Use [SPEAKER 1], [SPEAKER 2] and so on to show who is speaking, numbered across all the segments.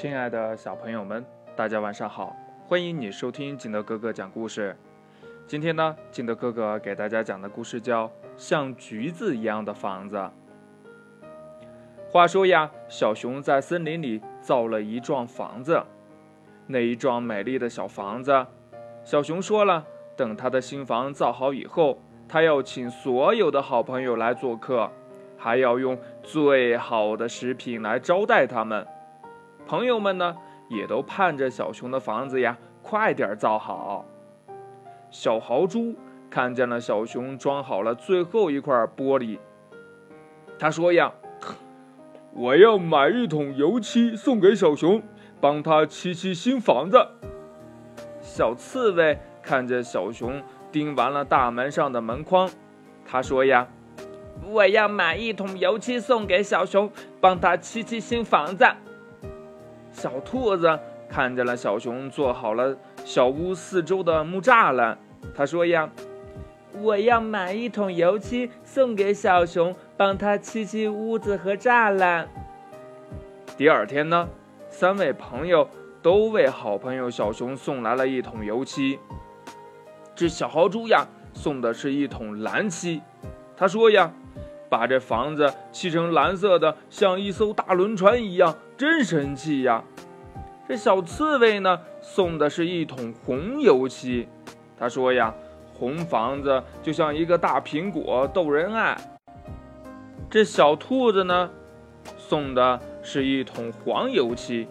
[SPEAKER 1] 亲爱的小朋友们，大家晚上好！欢迎你收听金德哥哥讲故事。今天呢，金德哥哥给大家讲的故事叫《像橘子一样的房子》。话说呀，小熊在森林里造了一幢房子。那一幢美丽的小房子，小熊说了，等他的新房造好以后，他要请所有的好朋友来做客，还要用最好的食品来招待他们。朋友们呢，也都盼着小熊的房子呀，快点造好。小豪猪看见了小熊装好了最后一块玻璃，他说呀：“我要买一桶油漆送给小熊，帮他漆漆新房子。”小刺猬看见小熊钉完了大门上的门框，他说呀：“
[SPEAKER 2] 我要买一桶油漆送给小熊，帮他漆漆新房子。”
[SPEAKER 1] 小兔子看见了小熊做好了小屋四周的木栅栏，他说呀：“
[SPEAKER 2] 我要买一桶油漆送给小熊，帮他漆漆屋子和栅栏。”
[SPEAKER 1] 第二天呢，三位朋友都为好朋友小熊送来了一桶油漆。这小豪猪呀，送的是一桶蓝漆，他说呀：“把这房子漆成蓝色的，像一艘大轮船一样。”真神气呀！这小刺猬呢，送的是一桶红油漆。他说呀，红房子就像一个大苹果，逗人爱。这小兔子呢，送的是一桶黄油漆。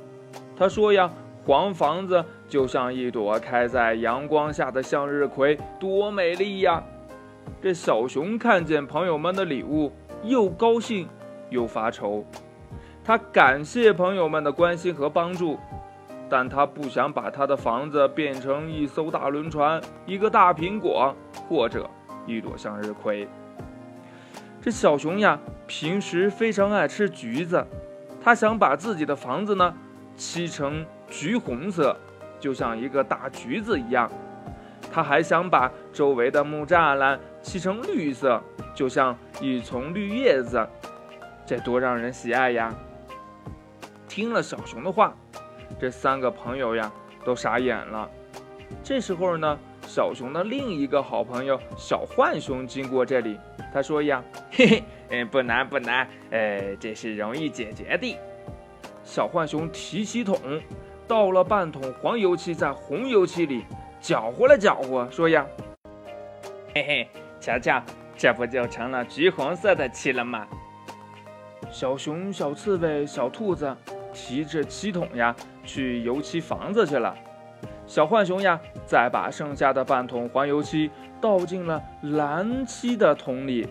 [SPEAKER 1] 他说呀，黄房子就像一朵开在阳光下的向日葵，多美丽呀！这小熊看见朋友们的礼物，又高兴又发愁。他感谢朋友们的关心和帮助，但他不想把他的房子变成一艘大轮船、一个大苹果或者一朵向日葵。这小熊呀，平时非常爱吃橘子，他想把自己的房子呢漆成橘红色，就像一个大橘子一样。他还想把周围的木栅栏漆成绿色，就像一丛绿叶子。这多让人喜爱呀！听了小熊的话，这三个朋友呀都傻眼了。这时候呢，小熊的另一个好朋友小浣熊经过这里，他说呀：“
[SPEAKER 2] 嘿嘿，嗯，不难不难，哎，这是容易解决的。”
[SPEAKER 1] 小浣熊提起桶，倒了半桶黄油漆在红油漆里搅和了搅和，说呀：“
[SPEAKER 2] 嘿嘿，瞧瞧，这不就成了橘红色的漆了吗？”
[SPEAKER 1] 小熊、小刺猬、小兔子。提着漆桶呀，去油漆房子去了。小浣熊呀，再把剩下的半桶黄油漆倒进了蓝漆的桶里，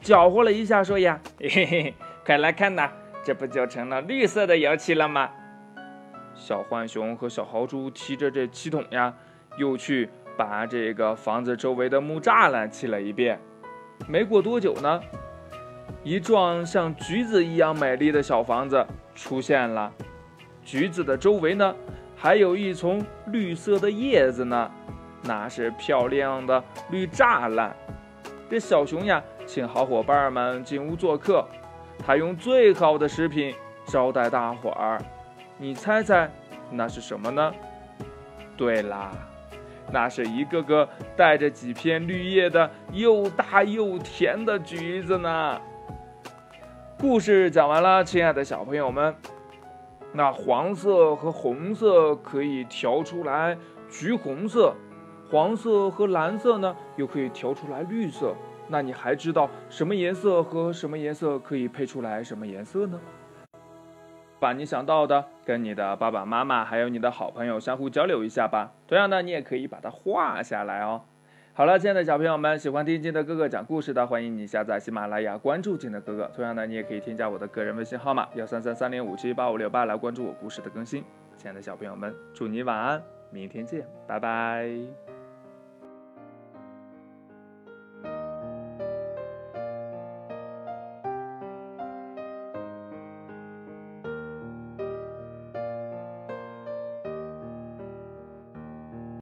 [SPEAKER 1] 搅和了一下，说呀：“
[SPEAKER 2] 嘿嘿嘿，快来看呐，这不就成了绿色的油漆了吗？”
[SPEAKER 1] 小浣熊和小豪猪提着这漆桶呀，又去把这个房子周围的木栅栏砌了一遍。没过多久呢。一幢像橘子一样美丽的小房子出现了，橘子的周围呢，还有一丛绿色的叶子呢，那是漂亮的绿栅栏。这小熊呀，请好伙伴们进屋做客，他用最好的食品招待大伙儿。你猜猜，那是什么呢？对啦，那是一个个带着几片绿叶的又大又甜的橘子呢。故事讲完了，亲爱的小朋友们，那黄色和红色可以调出来橘红色，黄色和蓝色呢又可以调出来绿色。那你还知道什么颜色和什么颜色可以配出来什么颜色呢？把你想到的跟你的爸爸妈妈还有你的好朋友相互交流一下吧。同样呢，你也可以把它画下来哦。好了，亲爱的小朋友们，喜欢听金德哥哥讲故事的，欢迎你下载喜马拉雅，关注金德哥哥。同样呢，你也可以添加我的个人微信号码幺三三三零五七八五六八来关注我故事的更新。亲爱的小朋友们，祝你晚安，明天见，拜拜。